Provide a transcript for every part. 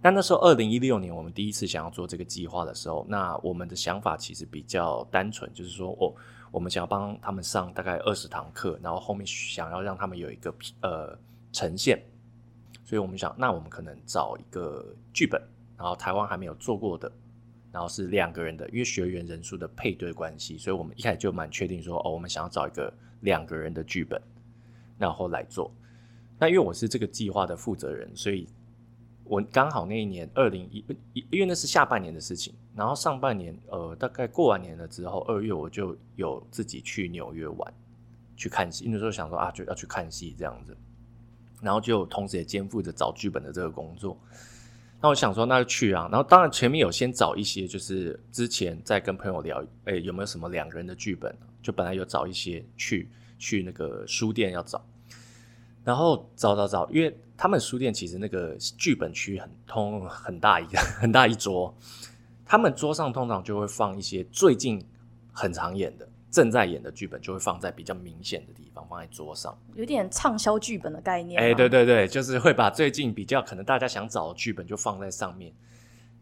那那时候二零一六年我们第一次想要做这个计划的时候，那我们的想法其实比较单纯，就是说，哦我们想要帮他们上大概二十堂课，然后后面想要让他们有一个呃呈现，所以我们想，那我们可能找一个剧本，然后台湾还没有做过的，然后是两个人的，因为学员人数的配对关系，所以我们一开始就蛮确定说，哦，我们想要找一个两个人的剧本，然后来做。那因为我是这个计划的负责人，所以。我刚好那一年二零一一，因为那是下半年的事情，然后上半年，呃，大概过完年了之后，二月我就有自己去纽约玩，去看戏。那时候想说啊，就要去看戏这样子，然后就同时也肩负着找剧本的这个工作。那我想说，那就去啊。然后当然前面有先找一些，就是之前在跟朋友聊，哎，有没有什么两个人的剧本？就本来有找一些去去那个书店要找，然后找找找，因为。他们书店其实那个剧本区很通很大一个很大一桌，他们桌上通常就会放一些最近很常演的正在演的剧本，就会放在比较明显的地方，放在桌上，有点畅销剧本的概念。哎，对对对，就是会把最近比较可能大家想找的剧本就放在上面。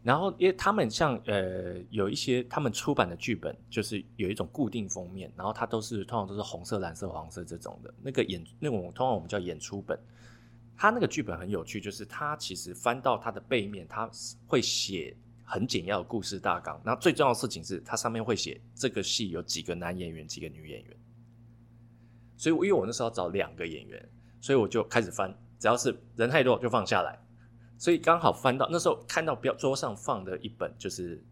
然后，因为他们像呃有一些他们出版的剧本，就是有一种固定封面，然后它都是通常都是红色、蓝色、黄色这种的那个演那种，通常我们叫演出本。他那个剧本很有趣，就是他其实翻到它的背面，他会写很简要的故事大纲。那最重要的事情是，他上面会写这个戏有几个男演员，几个女演员。所以，因为我那时候要找两个演员，所以我就开始翻，只要是人太多就放下来。所以刚好翻到那时候看到标桌上放的一本，就是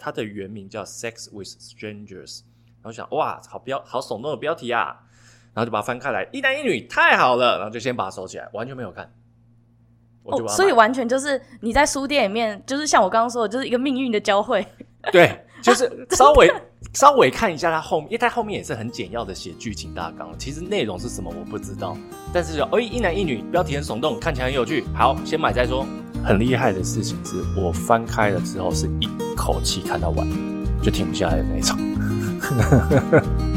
它的原名叫《Sex with Strangers》，然后想哇，好标好耸动的标题啊！然后就把它翻开来，一男一女，太好了。然后就先把它收起来，完全没有看。哦，所以完全就是你在书店里面，就是像我刚刚说的，就是一个命运的交汇。对，就是稍微稍微看一下它后面，因为它后面也是很简要的写剧情大纲。其实内容是什么我不知道，但是就哎，一男一女，标题很耸动，看起来很有趣。好，先买再说。很厉害的事情是我翻开了之后是一口气看到完，就停不下来的那一种。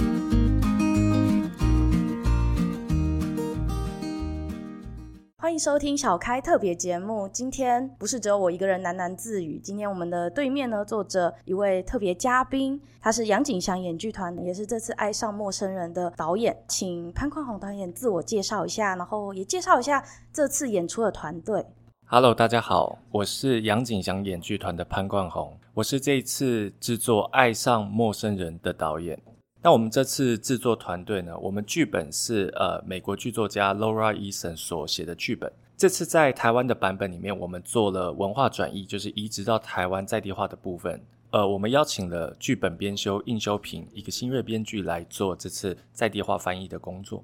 收听小开特别节目。今天不是只有我一个人喃喃自语。今天我们的对面呢，坐着一位特别嘉宾，他是杨景祥演剧团，也是这次《爱上陌生人》的导演。请潘宽宏导演自我介绍一下，然后也介绍一下这次演出的团队。Hello，大家好，我是杨景祥演剧团的潘冠宏，我是这一次制作《爱上陌生人》的导演。那我们这次制作团队呢，我们剧本是呃美国剧作家 Laura Eason 所写的剧本。这次在台湾的版本里面，我们做了文化转译，就是移植到台湾在地化的部分。呃，我们邀请了剧本编修应修平，一个新锐编剧来做这次在地化翻译的工作。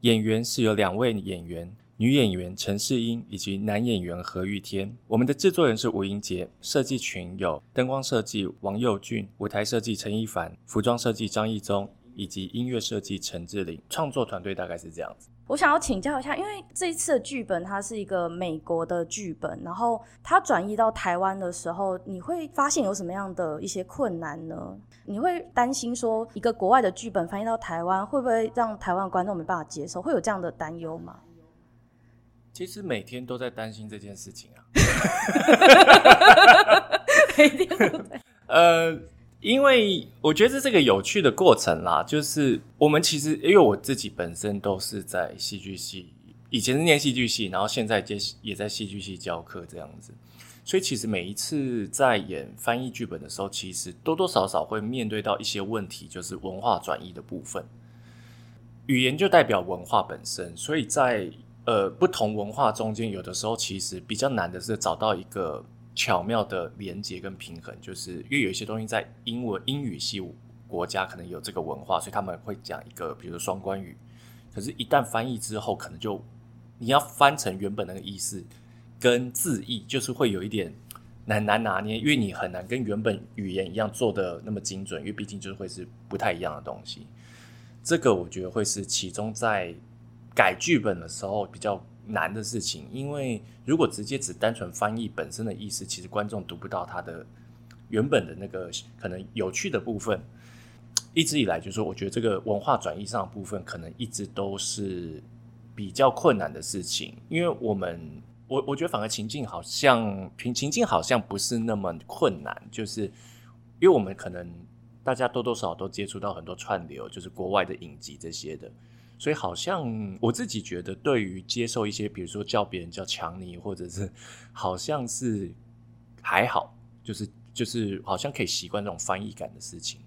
演员是有两位演员。女演员陈世英以及男演员何玉天，我们的制作人是吴英杰，设计群有灯光设计王佑俊，舞台设计陈一凡，服装设计张义宗，以及音乐设计陈志玲。创作团队大概是这样子。我想要请教一下，因为这一次的剧本它是一个美国的剧本，然后它转移到台湾的时候，你会发现有什么样的一些困难呢？你会担心说一个国外的剧本翻译到台湾，会不会让台湾观众没办法接受？会有这样的担忧吗？其实每天都在担心这件事情啊，每天都在。呃，因为我觉得这是个有趣的过程啦，就是我们其实因为我自己本身都是在戏剧系，以前是念戏剧系，然后现在接也在戏剧系教课这样子，所以其实每一次在演翻译剧本的时候，其实多多少少会面对到一些问题，就是文化转移的部分。语言就代表文化本身，所以在呃，不同文化中间，有的时候其实比较难的是找到一个巧妙的连接跟平衡，就是因为有一些东西在英文英语系国家可能有这个文化，所以他们会讲一个，比如双关语。可是，一旦翻译之后，可能就你要翻成原本那个意思跟字义，就是会有一点难难拿捏，因为你很难跟原本语言一样做的那么精准，因为毕竟就是会是不太一样的东西。这个我觉得会是其中在。改剧本的时候比较难的事情，因为如果直接只单纯翻译本身的意思，其实观众读不到它的原本的那个可能有趣的部分。一直以来，就是说我觉得这个文化转译上的部分，可能一直都是比较困难的事情，因为我们我我觉得反而情境好像情情境好像不是那么困难，就是因为我们可能大家多多少少都接触到很多串流，就是国外的影集这些的，所以好像我自己觉得，对于接受一些，比如说叫别人叫强尼，或者是好像是还好，就是就是好像可以习惯这种翻译感的事情。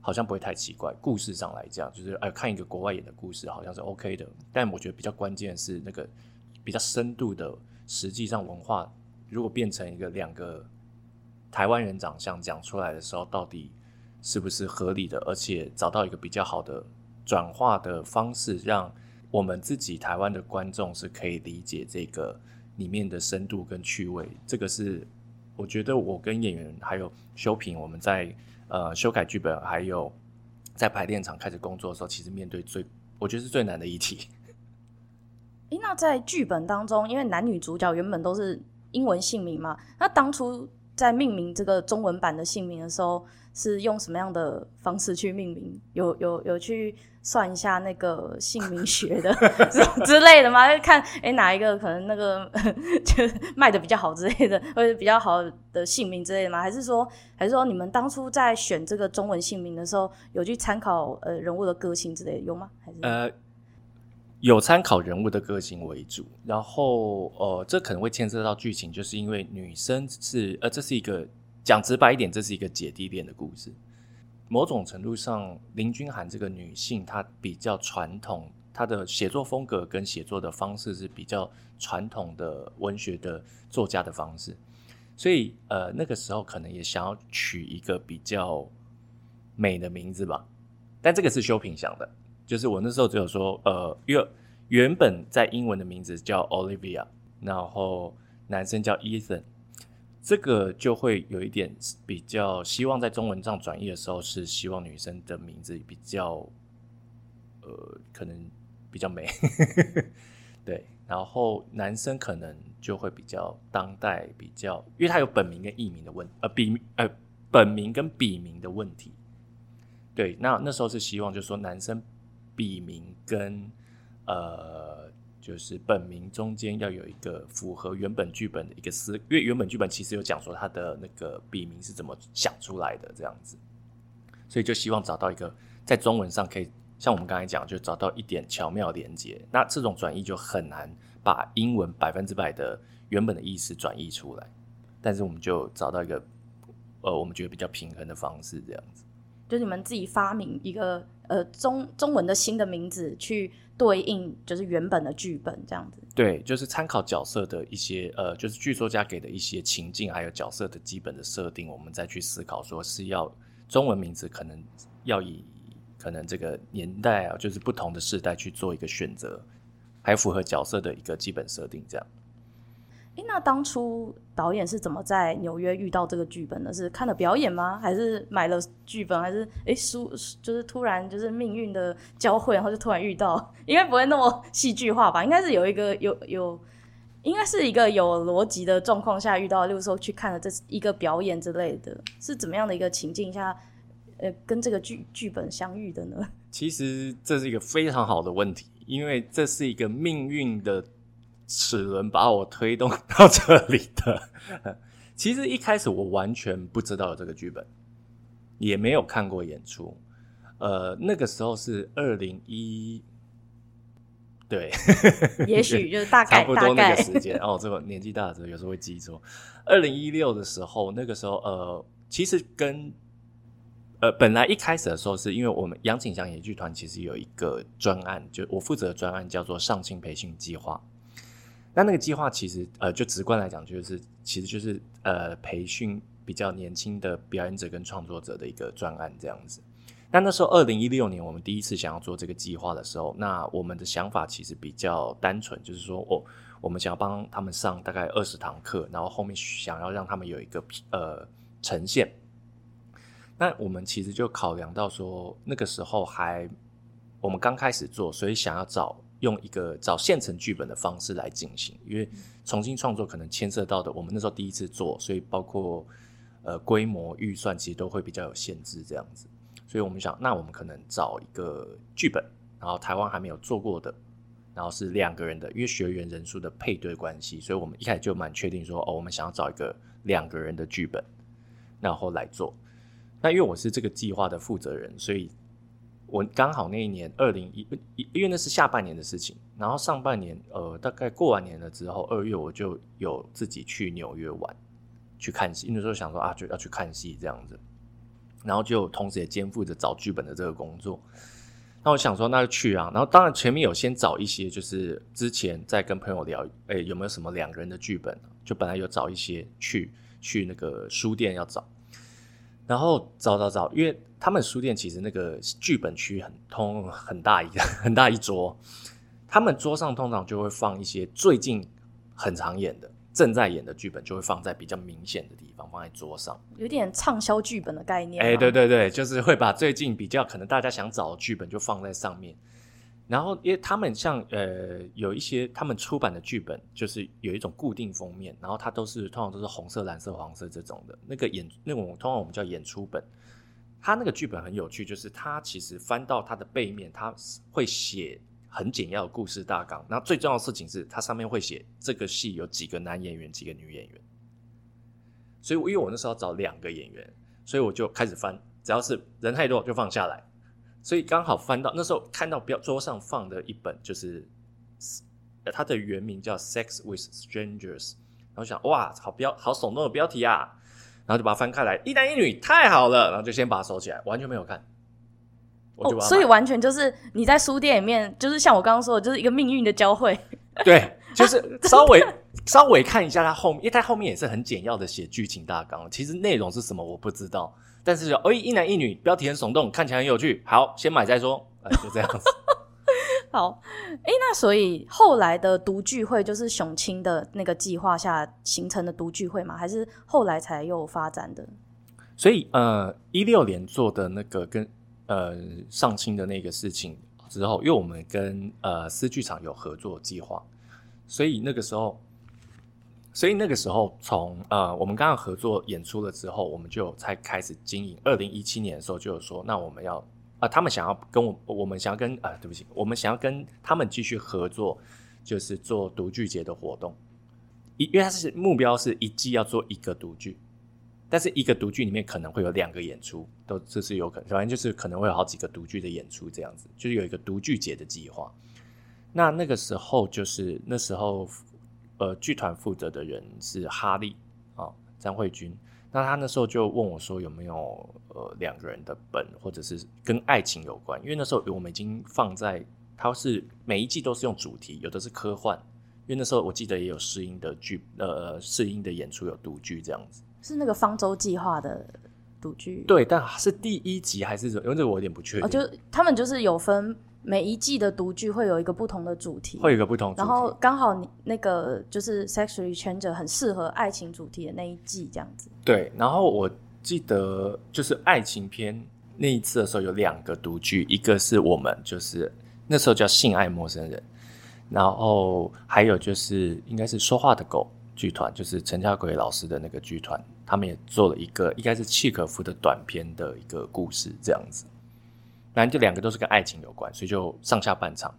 好像不会太奇怪。故事上来讲，就是哎，看一个国外演的故事，好像是 OK 的。但我觉得比较关键是那个比较深度的，实际上文化如果变成一个两个台湾人长相讲出来的时候，到底是不是合理的？而且找到一个比较好的转化的方式，让我们自己台湾的观众是可以理解这个里面的深度跟趣味。这个是我觉得我跟演员还有修平我们在。呃，修改剧本，还有在排练场开始工作的时候，其实面对最，我觉得是最难的议题。诶，那在剧本当中，因为男女主角原本都是英文姓名嘛，那当初在命名这个中文版的姓名的时候，是用什么样的方式去命名？有有有去算一下那个姓名学的 之类的吗？看诶、哪一个可能那个就卖的比较好之类的，或者比较好的姓名之类的吗？还是说还是说你们当初在选这个中文姓名的时候，有去参考呃人物的个性之类的有吗？还是有参考人物的个性为主，然后呃这可能会牵涉到剧情，就是因为女生是呃这是一个。讲直白一点，这是一个姐弟恋的故事。某种程度上，林君涵这个女性，她比较传统，她的写作风格跟写作的方式是比较传统的文学的作家的方式。所以，呃，那个时候可能也想要取一个比较美的名字吧。但这个是修平想的，就是我那时候只有说，呃，因为原本在英文的名字叫 Olivia，然后男生叫 Ethan。这个就会有一点比较希望在中文上转译的时候，是希望女生的名字比较，呃，可能比较美，对。然后男生可能就会比较当代，比较，因为他有本名跟艺名的问，呃，笔呃本名跟笔名的问题。对，那那时候是希望就是说男生笔名跟呃。就是本名中间要有一个符合原本剧本的一个思，因为原本剧本其实有讲说他的那个笔名是怎么想出来的这样子，所以就希望找到一个在中文上可以像我们刚才讲，就找到一点巧妙连接。那这种转译就很难把英文百分之百的原本的意思转译出来，但是我们就找到一个呃，我们觉得比较平衡的方式，这样子。就你们自己发明一个呃中中文的新的名字去。对应就是原本的剧本这样子，对，就是参考角色的一些呃，就是剧作家给的一些情境，还有角色的基本的设定，我们再去思考，说是要中文名字，可能要以可能这个年代啊，就是不同的世代去做一个选择，还符合角色的一个基本设定这样。诶，那当初导演是怎么在纽约遇到这个剧本的？是看了表演吗？还是买了剧本？还是诶书就是突然就是命运的交汇，然后就突然遇到？应该不会那么戏剧化吧？应该是有一个有有，应该是一个有逻辑的状况下遇到，例如说去看了这一个表演之类的，是怎么样的一个情境下，呃，跟这个剧剧本相遇的呢？其实这是一个非常好的问题，因为这是一个命运的。齿轮把我推动到这里的。其实一开始我完全不知道这个剧本，也没有看过演出。呃，那个时候是二零一，对，也许就是大概 差不多那个时间。哦，这个年纪大的时候有时候会记错。二零一六的时候，那个时候呃，其实跟呃本来一开始的时候，是因为我们杨景祥演剧团其实有一个专案，就我负责的专案叫做上清培训计划。那那个计划其实，呃，就直观来讲，就是其实就是呃，培训比较年轻的表演者跟创作者的一个专案这样子。那那时候二零一六年，我们第一次想要做这个计划的时候，那我们的想法其实比较单纯，就是说，哦，我们想要帮他们上大概二十堂课，然后后面想要让他们有一个呃呈现。那我们其实就考量到说，那个时候还我们刚开始做，所以想要找。用一个找现成剧本的方式来进行，因为重新创作可能牵涉到的，我们那时候第一次做，所以包括呃规模预算其实都会比较有限制这样子，所以我们想，那我们可能找一个剧本，然后台湾还没有做过的，然后是两个人的，因为学员人数的配对关系，所以我们一开始就蛮确定说，哦，我们想要找一个两个人的剧本，然后来做。那因为我是这个计划的负责人，所以我刚好那一年二零一，一因为那是下半年的事情，然后上半年，呃，大概过完年了之后，二月我就有自己去纽约玩，去看戏，那时候想说啊，就要去看戏这样子。然后就同时也肩负着找剧本的这个工作，那我想说那就去啊。然后当然前面有先找一些，就是之前在跟朋友聊，哎，有没有什么两个人的剧本？就本来有找一些去去那个书店要找，然后找找找，因为他们书店其实那个剧本区很通很大一个 很大一桌，他们桌上通常就会放一些最近很常演的。正在演的剧本就会放在比较明显的地方，放在桌上，有点畅销剧本的概念。哎、欸，对对对，就是会把最近比较可能大家想找的剧本就放在上面。然后，因为他们像呃有一些他们出版的剧本，就是有一种固定封面，然后它都是通常都是红色、蓝色、黄色这种的。那个演那种通常我们叫演出本，它那个剧本很有趣，就是它其实翻到它的背面，它会写。很简要的故事大纲，然后最重要的事情是，它上面会写这个戏有几个男演员，几个女演员。所以，因为我那时候找两个演员，所以我就开始翻，只要是人太多就放下来。所以刚好翻到那时候看到标桌上放的一本，就是它的原名叫《Sex with Strangers》，然后想哇，好标好耸动的标题啊，然后就把它翻开来，一男一女，太好了，然后就先把它收起来，完全没有看。哦，所以完全就是你在书店里面，就是像我刚刚说的，就是一个命运的交汇。对，就是稍微稍微看一下它后面，因为它后面也是很简要的写剧情大纲。其实内容是什么我不知道，但是哎，一男一女，标题很耸动，看起来很有趣。好，先买再说，呃，就这样子。好，哎，那所以后来的读聚会就是熊青的那个计划下形成的读聚会吗？还是后来才又发展的？所以呃，一六年做的那个跟。呃，上青的那个事情之后，因为我们跟呃思剧场有合作计划，所以那个时候，所以那个时候从呃我们刚刚合作演出了之后，我们就才开始经营。二零一七年的时候就有说，那我们要啊、他们想要跟我，我们想要跟啊、对不起，我们想要跟他们继续合作，就是做独剧节的活动。一，因为它是目标是一季要做一个独剧。但是一个独剧里面可能会有两个演出，都这是有可能，反正就是可能会有好几个独剧的演出这样子，就是有一个独剧节的计划。那那个时候就是那时候，呃，剧团负责的人是哈利啊，张慧君。那他那时候就问我说有没有呃两个人的本，或者是跟爱情有关？因为那时候我们已经放在，它是每一季都是用主题，有的是科幻，因为那时候我记得也有试音的剧，呃，试音的演出有独剧这样子。是那个方舟计划的独剧，对，但是第一集还是什么？因为这个我有点不确定。哦，就他们就是有分每一季的读剧会有一个不同的主题，会有一个不同主题。然后刚好你那个就是《Sex with Strangers》很适合爱情主题的那一季这样子。对，然后我记得就是爱情片那一次的时候有两个读剧，一个是我们就是那时候叫《性爱陌生人》，然后还有就是应该是说话的狗剧团，就是陈家奎老师的那个剧团。他们也做了一个应该是契可夫的短片的一个故事，这样子。反正这两个都是跟爱情有关，所以就上下半场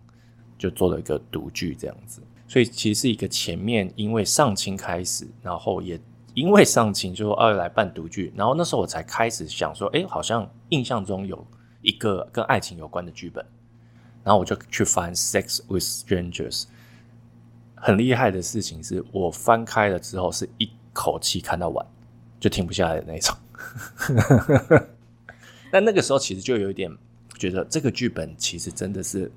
就做了一个独剧这样子。所以其实是一个前面因为上清开始，然后也因为上清就二来办独剧，然后那时候我才开始想说，哎，好像印象中有一个跟爱情有关的剧本，然后我就去翻《Sex with Strangers》。很厉害的事情是我翻开了之后是一口气看到完。就停不下来的那种，但那个时候其实就有一点觉得这个剧本其实真的是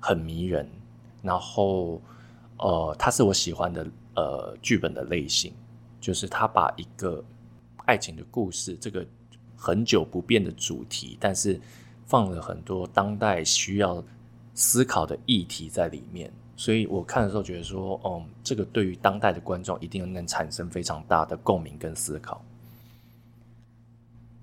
很迷人，然后呃，它是我喜欢的呃剧本的类型，就是他把一个爱情的故事这个很久不变的主题，但是放了很多当代需要思考的议题在里面。所以我看的时候觉得说，嗯，这个对于当代的观众一定能产生非常大的共鸣跟思考。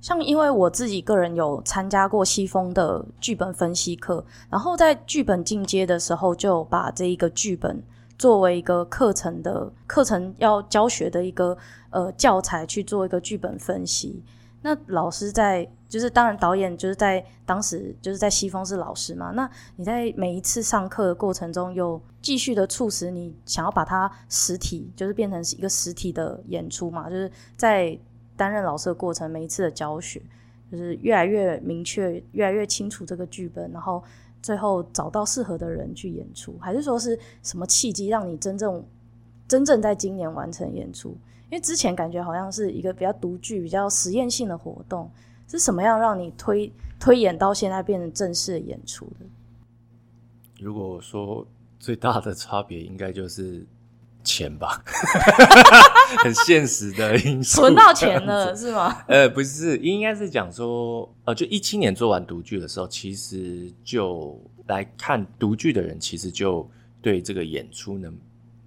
像因为我自己个人有参加过西风的剧本分析课，然后在剧本进阶的时候，就把这一个剧本作为一个课程的课程要教学的一个呃教材去做一个剧本分析。那老师在，就是当然导演就是在当时就是在西风是老师嘛。那你在每一次上课的过程中，有继续的促使你想要把它实体，就是变成一个实体的演出嘛？就是在担任老师的过程，每一次的教学，就是越来越明确，越来越清楚这个剧本，然后最后找到适合的人去演出，还是说是什么契机让你真正真正在今年完成演出？因为之前感觉好像是一个比较独具、比较实验性的活动，是什么样让你推推演到现在变成正式的演出的？如果说最大的差别，应该就是钱吧，很现实的因素。存到钱了是吗？呃，不是，应该是讲说，呃，就一七年做完独剧的时候，其实就来看独剧的人，其实就对这个演出能。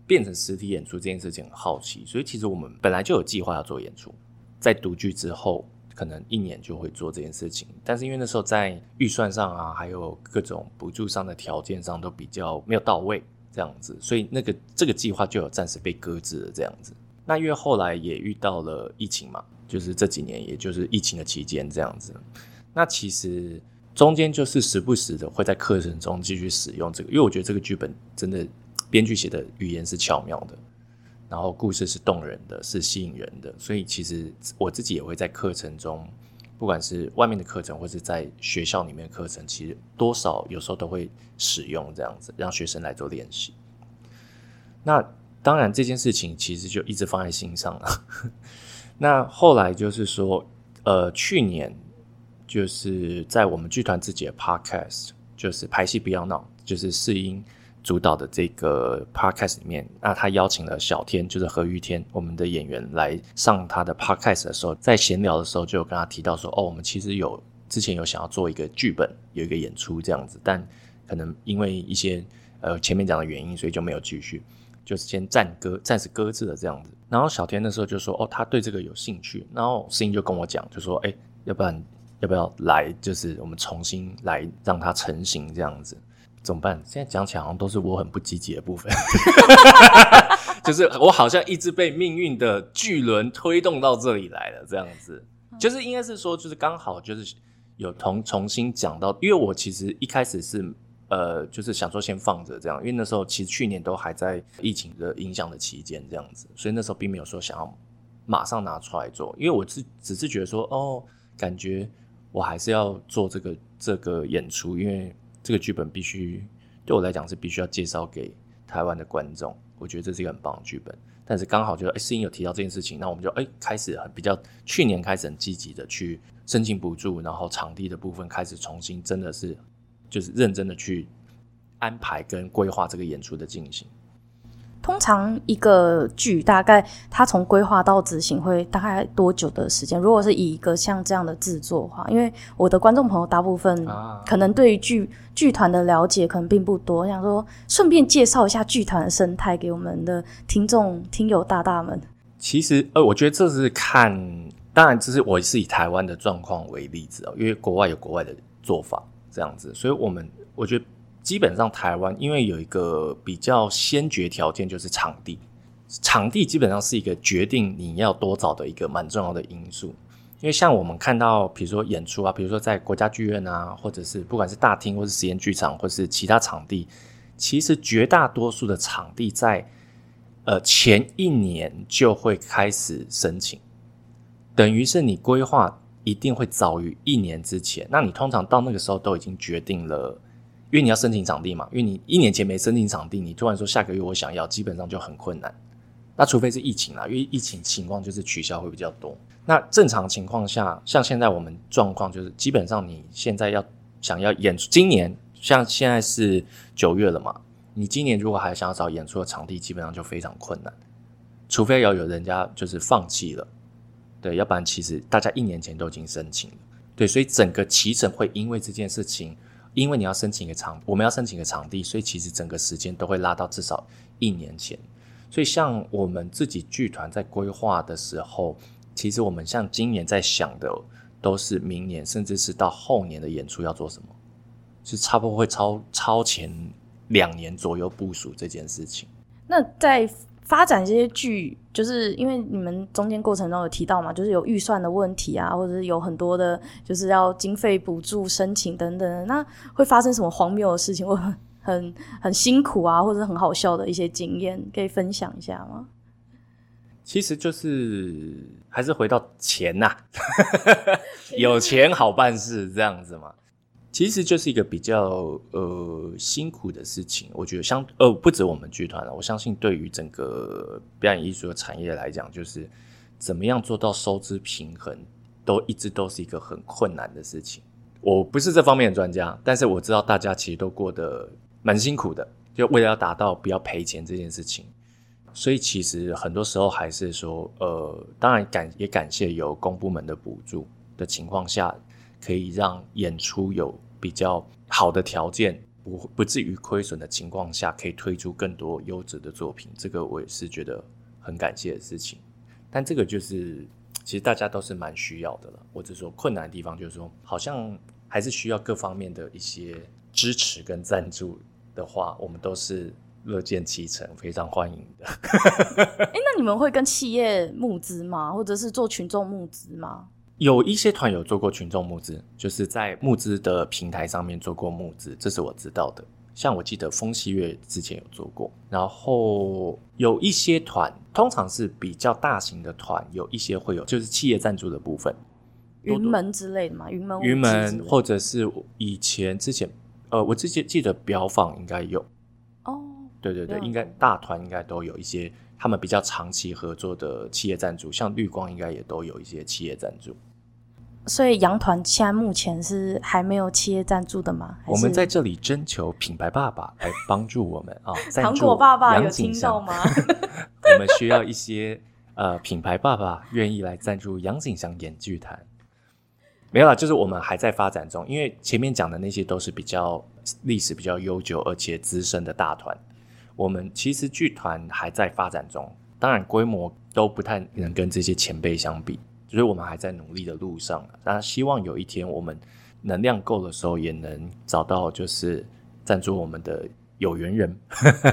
变成实体演出这件事情很好奇，所以其实我们本来就有计划要做演出，在独剧之后可能一年就会做这件事情，但是因为那时候在预算上啊，还有各种补助上的条件上都比较没有到位，这样子，所以那个这个计划就有暂时被搁置了这样子。那因为后来也遇到了疫情嘛，就是这几年也就是疫情的期间这样子，那其实中间就是时不时的会在课程中继续使用这个，因为我觉得这个剧本真的。编剧写的语言是巧妙的，然后故事是动人的，是吸引人的，所以其实我自己也会在课程中，不管是外面的课程或是在学校里面的课程，其实多少有时候都会使用这样子，让学生来做练习。那当然这件事情其实就一直放在心上了。那后来就是说，呃，去年就是在我们剧团自己的 podcast，就是排戏不要闹，就是试音。主导的这个 podcast 里面，那他邀请了小天，就是何玉天，我们的演员来上他的 podcast 的时候，在闲聊的时候就有跟他提到说，哦，我们其实有之前有想要做一个剧本，有一个演出这样子，但可能因为一些呃前面讲的原因，所以就没有继续，就是先暂搁，暂时搁置了这样子。然后小天那时候就说，哦，他对这个有兴趣，然后声音就跟我讲，就说，哎，要不然要不要来，就是我们重新来让它成型这样子。怎么办？现在讲起来好像都是我很不积极的部分，就是我好像一直被命运的巨轮推动到这里来了，这样子，就是应该是说，就是刚好就是有同重新讲到，因为我其实一开始是呃，就是想说先放着这样，因为那时候其实去年都还在疫情的影响的期间这样子，所以那时候并没有说想要马上拿出来做，因为我是只是觉得说，哦，感觉我还是要做这个这个演出，因为。这个剧本必须对我来讲是必须要介绍给台湾的观众，我觉得这是一个很棒的剧本。但是刚好就哎，试音有提到这件事情，那我们就哎开始很比较去年开始很积极的去申请补助，然后场地的部分开始重新真的是就是认真的去安排跟规划这个演出的进行。通常一个剧大概它从规划到执行会大概多久的时间？如果是以一个像这样的制作的话，因为我的观众朋友大部分可能对于剧剧团的了解可能并不多，想说顺便介绍一下剧团的生态给我们的听众听友大大们。其实呃，我觉得这是看，当然这是我是以台湾的状况为例子哦，因为国外有国外的做法这样子，所以我们我觉得。基本上台湾因为有一个比较先决条件，就是场地，场地基本上是一个决定你要多早的一个蛮重要的因素。因为像我们看到，比如说演出啊，比如说在国家剧院啊，或者是不管是大厅或是实验剧场，或是其他场地，其实绝大多数的场地在呃前一年就会开始申请，等于是你规划一定会早于一年之前。那你通常到那个时候都已经决定了。因为你要申请场地嘛，因为你一年前没申请场地，你突然说下个月我想要，基本上就很困难。那除非是疫情啦，因为疫情情况就是取消会比较多。那正常情况下，像现在我们状况就是，基本上你现在要想要演出，今年像现在是九月了嘛，你今年如果还想要找演出的场地，基本上就非常困难。除非要有人家就是放弃了，对，要不然其实大家一年前都已经申请了，对，所以整个期程会因为这件事情。因为你要申请一个场，我们要申请一个场地，所以其实整个时间都会拉到至少一年前。所以像我们自己剧团在规划的时候，其实我们像今年在想的都是明年，甚至是到后年的演出要做什么，是差不多会超超前两年左右部署这件事情。那在发展这些剧，就是因为你们中间过程中有提到嘛，就是有预算的问题啊，或者是有很多的，就是要经费补助申请等等，那会发生什么荒谬的事情，或很很很辛苦啊，或者很好笑的一些经验，可以分享一下吗？其实就是还是回到钱呐、啊，有钱好办事这样子嘛。其实就是一个比较呃辛苦的事情，我觉得相呃不止我们剧团了，我相信对于整个表演艺术的产业来讲，就是怎么样做到收支平衡，都一直都是一个很困难的事情。我不是这方面的专家，但是我知道大家其实都过得蛮辛苦的，就为了要达到不要赔钱这件事情。所以其实很多时候还是说，呃，当然感也感谢有公部门的补助的情况下，可以让演出有。比较好的条件，不不至于亏损的情况下，可以推出更多优质的作品，这个我也是觉得很感谢的事情。但这个就是，其实大家都是蛮需要的了。或者说困难的地方，就是说，好像还是需要各方面的一些支持跟赞助的话，我们都是乐见其成，非常欢迎的。哎、那你们会跟企业募资吗？或者是做群众募资吗？有一些团有做过群众募资，就是在募资的平台上面做过募资，这是我知道的。像我记得风细月之前有做过，然后有一些团，通常是比较大型的团，有一些会有就是企业赞助的部分，云门之类的嘛，云门云门或者是以前之前，呃，我之前记得表坊应该有哦，对对对，应该大团应该都有一些。他们比较长期合作的企业赞助，像绿光应该也都有一些企业赞助。所以羊团现在目前是还没有企业赞助的吗？我们在这里征求品牌爸爸来帮助我们啊！糖果爸爸有听到吗？我们需要一些呃品牌爸爸愿意来赞助杨景祥演剧团。没有啦，就是我们还在发展中，因为前面讲的那些都是比较历史比较悠久而且资深的大团。我们其实剧团还在发展中，当然规模都不太能跟这些前辈相比，所以我们还在努力的路上。当然，希望有一天我们能量够的时候，也能找到就是赞助我们的有缘人。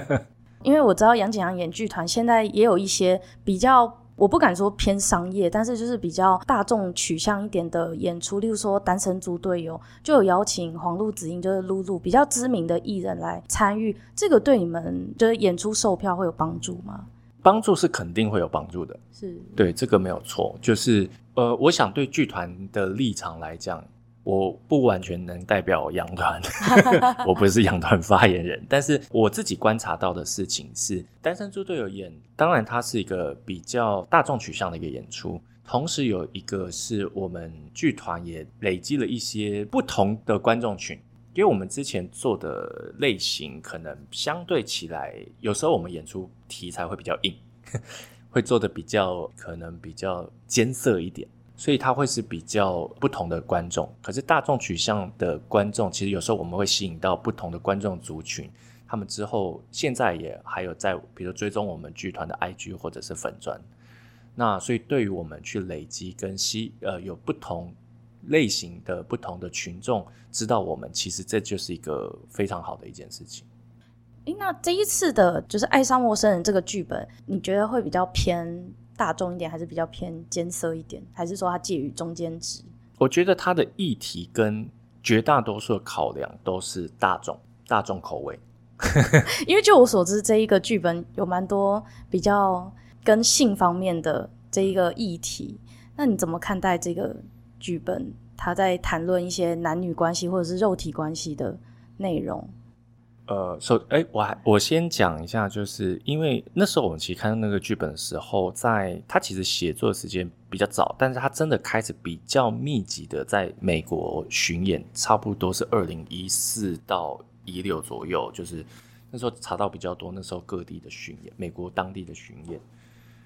因为我知道杨景阳演剧团现在也有一些比较。我不敢说偏商业，但是就是比较大众取向一点的演出，例如说《单身猪队友》，就有邀请黄路子英，就是露露比较知名的艺人来参与。这个对你们就是演出售票会有帮助吗？帮助是肯定会有帮助的，是对这个没有错。就是呃，我想对剧团的立场来讲。我不完全能代表羊团，我不是羊团发言人，但是我自己观察到的事情是，《单身猪队友》演，当然它是一个比较大众取向的一个演出，同时有一个是我们剧团也累积了一些不同的观众群，因为我们之前做的类型可能相对起来，有时候我们演出题材会比较硬，会做的比较可能比较艰涩一点。所以它会是比较不同的观众，可是大众取向的观众，其实有时候我们会吸引到不同的观众族群，他们之后现在也还有在，比如追踪我们剧团的 IG 或者是粉专，那所以对于我们去累积跟吸呃有不同类型的不同的群众知道我们，其实这就是一个非常好的一件事情。诶，那这一次的就是《爱上陌生人》这个剧本，你觉得会比较偏？大众一点还是比较偏艰涩一点，还是说它介于中间值？我觉得它的议题跟绝大多数的考量都是大众大众口味。因为就我所知，这一个剧本有蛮多比较跟性方面的这一个议题。那你怎么看待这个剧本？他在谈论一些男女关系或者是肉体关系的内容？呃，首哎，我还我先讲一下，就是因为那时候我们其实看到那个剧本的时候，在他其实写作的时间比较早，但是他真的开始比较密集的在美国巡演，差不多是二零一四到一六左右，就是那时候查到比较多，那时候各地的巡演，美国当地的巡演，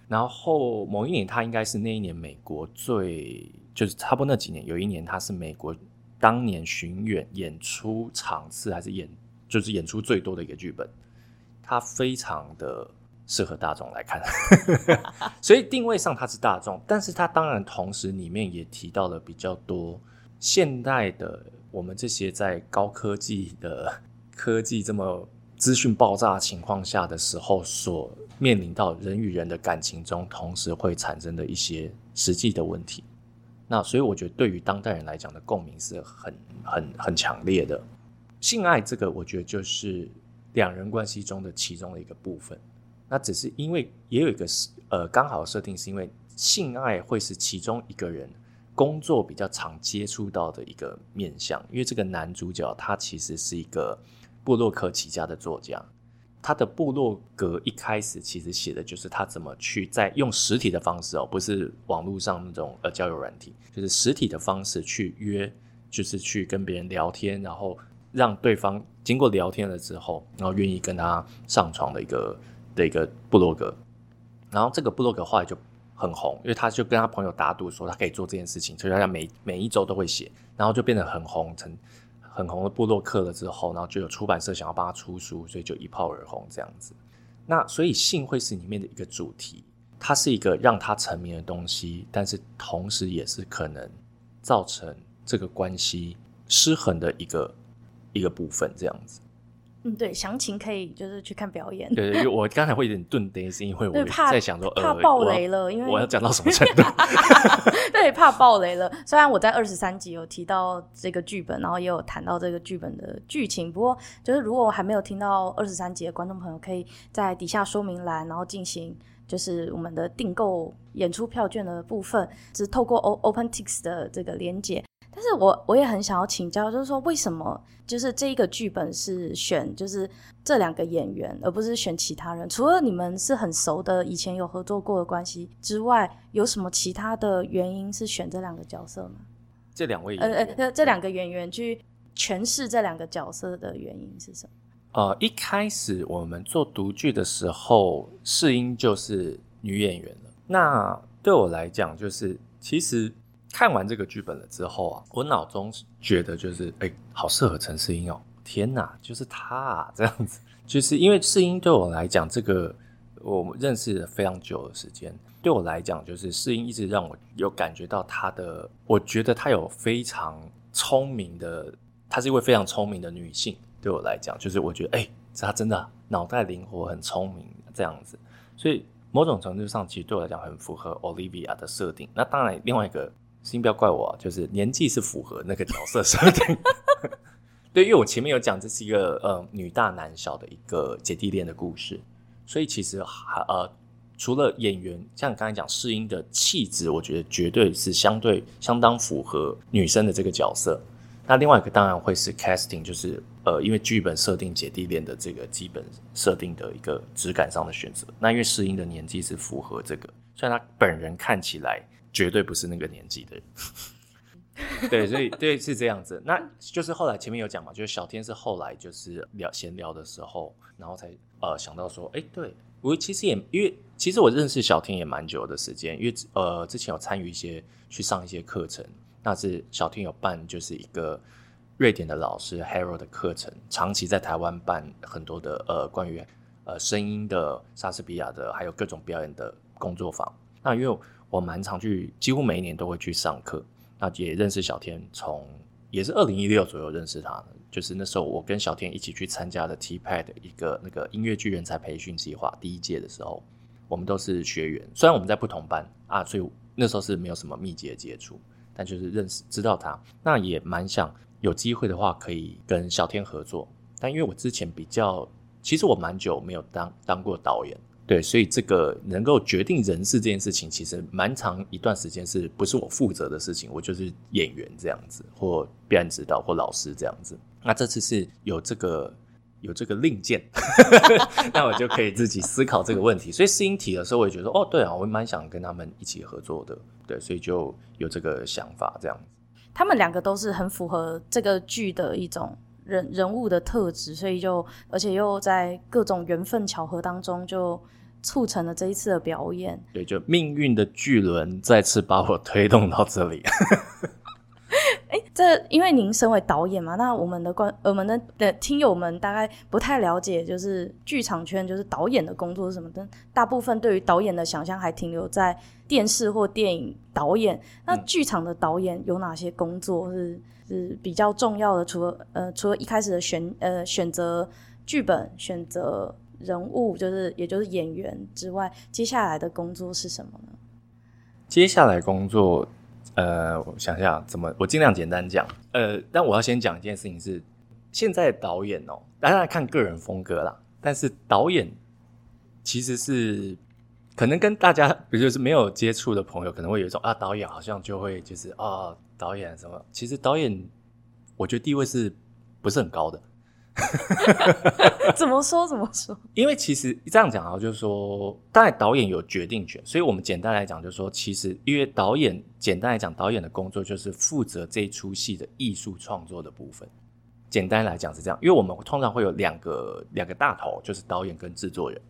然后某一年他应该是那一年美国最就是差不多那几年，有一年他是美国当年巡演演出场次还是演。就是演出最多的一个剧本，它非常的适合大众来看，所以定位上它是大众，但是它当然同时里面也提到了比较多现代的我们这些在高科技的科技这么资讯爆炸情况下的时候，所面临到人与人的感情中，同时会产生的一些实际的问题。那所以我觉得，对于当代人来讲的共鸣是很、很、很强烈的。性爱这个，我觉得就是两人关系中的其中的一个部分。那只是因为也有一个呃刚好设定，是因为性爱会是其中一个人工作比较常接触到的一个面向。因为这个男主角他其实是一个。布洛克起家的作家，他的部落格一开始其实写的就是他怎么去在用实体的方式哦，不是网络上那种呃交友软体，就是实体的方式去约，就是去跟别人聊天，然后让对方经过聊天了之后，然后愿意跟他上床的一个的一个部落格。然后这个部落格后来就很红，因为他就跟他朋友打赌说他可以做这件事情，所以他每每一周都会写，然后就变得很红，成。很红的布洛克了之后，然后就有出版社想要帮他出书，所以就一炮而红这样子。那所以性会是里面的一个主题，它是一个让他成名的东西，但是同时也是可能造成这个关系失衡的一个一个部分这样子。嗯，对，详情可以就是去看表演。对对，我刚才会有点顿呆，是因为我在想说，怕爆雷了，因为我要讲到什么程度？对，怕爆雷了。虽然我在二十三集有提到这个剧本，然后也有谈到这个剧本的剧情，不过就是如果我还没有听到二十三集的观众朋友，可以在底下说明栏，然后进行就是我们的订购演出票券的部分，是透过 OpenTix 的这个连结。但是我我也很想要请教，就是说为什么就是这一个剧本是选就是这两个演员，而不是选其他人？除了你们是很熟的，以前有合作过的关系之外，有什么其他的原因是选这两个角色吗？这两位演员呃呃，这两个演员去诠释这两个角色的原因是什么？呃，一开始我们做独剧的时候，世英就是女演员了。那对我来讲，就是其实。看完这个剧本了之后啊，我脑中觉得就是，哎、好适合陈世英哦！天哪，就是他啊，这样子，就是因为世英对我来讲，这个我认识了非常久的时间，对我来讲，就是世英一直让我有感觉到他的，我觉得他有非常聪明的，她是一位非常聪明的女性。对我来讲，就是我觉得，哎、她真的脑袋灵活，很聪明这样子，所以某种程度上，其实对我来讲很符合 Olivia 的设定。那当然，另外一个。先不要怪我，就是年纪是符合那个角色设定。对，因为我前面有讲，这是一个呃女大男小的一个姐弟恋的故事，所以其实还呃除了演员，像你刚才讲世英的气质，我觉得绝对是相对相当符合女生的这个角色。那另外一个当然会是 casting，就是呃因为剧本设定姐弟恋的这个基本设定的一个质感上的选择。那因为世英的年纪是符合这个，虽然他本人看起来。绝对不是那个年纪的人，对，所以对是这样子。那就是后来前面有讲嘛，就是小天是后来就是聊闲聊的时候，然后才呃想到说，哎、欸，对我其实也因为其实我认识小天也蛮久的时间，因为呃之前有参与一些去上一些课程，那是小天有办就是一个瑞典的老师 Harold 的课程，长期在台湾办很多的呃关于呃声音的莎士比亚的还有各种表演的工作坊。那因为我蛮常去，几乎每一年都会去上课。那也认识小天，从也是二零一六左右认识他的，就是那时候我跟小天一起去参加的 TPAD 一个那个音乐剧人才培训计划第一届的时候，我们都是学员。虽然我们在不同班啊，所以那时候是没有什么密集的接触，但就是认识知道他。那也蛮想有机会的话可以跟小天合作，但因为我之前比较，其实我蛮久没有当当过导演。对，所以这个能够决定人事这件事情，其实蛮长一段时间是不是我负责的事情？我就是演员这样子，或表演指导，或老师这样子。那这次是有这个有这个令箭，那我就可以自己思考这个问题。所以试音提的时候，我也觉得哦，对啊，我蛮想跟他们一起合作的。对，所以就有这个想法这样子。他们两个都是很符合这个剧的一种人人物的特质，所以就而且又在各种缘分巧合当中就。促成了这一次的表演，对，就命运的巨轮再次把我推动到这里。哎、欸，这因为您身为导演嘛，那我们的观我们的的听友们大概不太了解，就是剧场圈就是导演的工作是什么的。大部分对于导演的想象还停留在电视或电影导演。那剧场的导演有哪些工作是是比较重要的？除了呃，除了一开始的选呃选择。剧本、选择人物，就是也就是演员之外，接下来的工作是什么呢？接下来工作，呃，我想想怎么，我尽量简单讲。呃，但我要先讲一件事情是，现在导演哦，当然看个人风格啦，但是导演其实是。可能跟大家，比如就是没有接触的朋友，可能会有一种啊，导演好像就会就是啊，导演什么？其实导演，我觉得地位是不是很高的？怎么说？怎么说？因为其实这样讲啊，就是说，当然导演有决定权，所以我们简单来讲，就是说，其实因为导演，简单来讲，导演的工作就是负责这出戏的艺术创作的部分。简单来讲是这样，因为我们通常会有两个两个大头，就是导演跟制作人。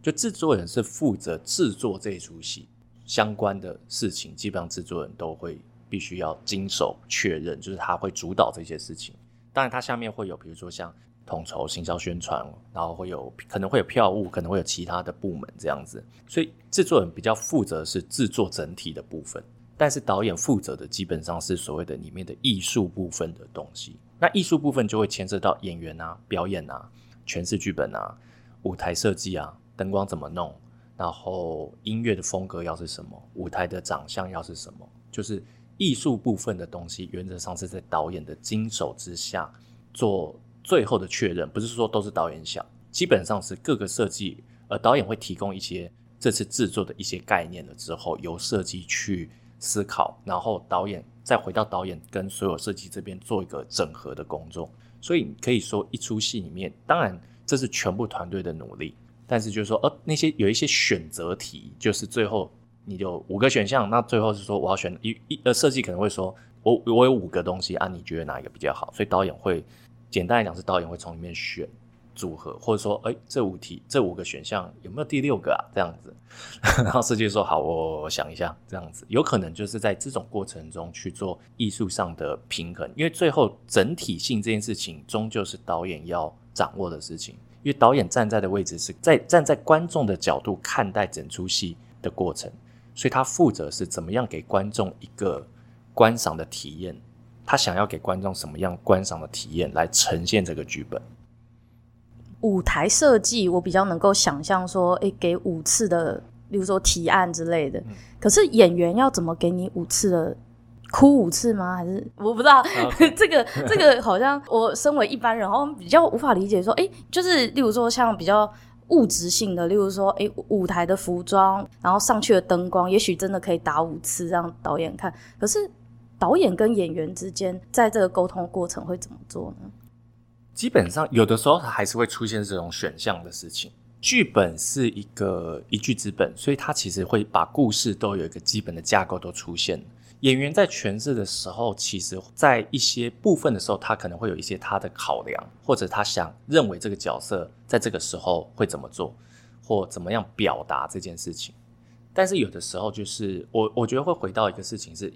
就制作人是负责制作这出戏相关的事情，基本上制作人都会必须要经手确认，就是他会主导这些事情。当然，他下面会有，比如说像统筹、行销、宣传，然后会有可能会有票务，可能会有其他的部门这样子。所以制作人比较负责是制作整体的部分，但是导演负责的基本上是所谓的里面的艺术部分的东西。那艺术部分就会牵涉到演员啊、表演啊、诠释剧本啊、舞台设计啊。灯光怎么弄？然后音乐的风格要是什么？舞台的长相要是什么？就是艺术部分的东西，原则上是在导演的经手之下做最后的确认。不是说都是导演想，基本上是各个设计，呃，导演会提供一些这次制作的一些概念了之后，由设计去思考，然后导演再回到导演跟所有设计这边做一个整合的工作。所以可以说，一出戏里面，当然这是全部团队的努力。但是就是说，呃，那些有一些选择题，就是最后你有五个选项，那最后是说我要选一一呃，设计可能会说我我有五个东西啊，你觉得哪一个比较好？所以导演会简单来讲是导演会从里面选组合，或者说，哎，这五题这五个选项有没有第六个啊？这样子，然后设计说好，我我想一下，这样子有可能就是在这种过程中去做艺术上的平衡，因为最后整体性这件事情终究是导演要掌握的事情。因为导演站在的位置是在站在观众的角度看待整出戏的过程，所以他负责是怎么样给观众一个观赏的体验，他想要给观众什么样观赏的体验来呈现这个剧本。舞台设计我比较能够想象说，诶，给五次的，例如说提案之类的。嗯、可是演员要怎么给你五次的？哭五次吗？还是我不知道。这个这个好像我身为一般人，好像比较无法理解。说，哎，就是例如说像比较物质性的，例如说，哎，舞台的服装，然后上去的灯光，也许真的可以打五次让导演看。可是导演跟演员之间在这个沟通过程会怎么做呢？基本上有的时候还是会出现这种选项的事情。剧本是一个一剧之本，所以它其实会把故事都有一个基本的架构都出现。演员在诠释的时候，其实，在一些部分的时候，他可能会有一些他的考量，或者他想认为这个角色在这个时候会怎么做，或怎么样表达这件事情。但是有的时候，就是我我觉得会回到一个事情是，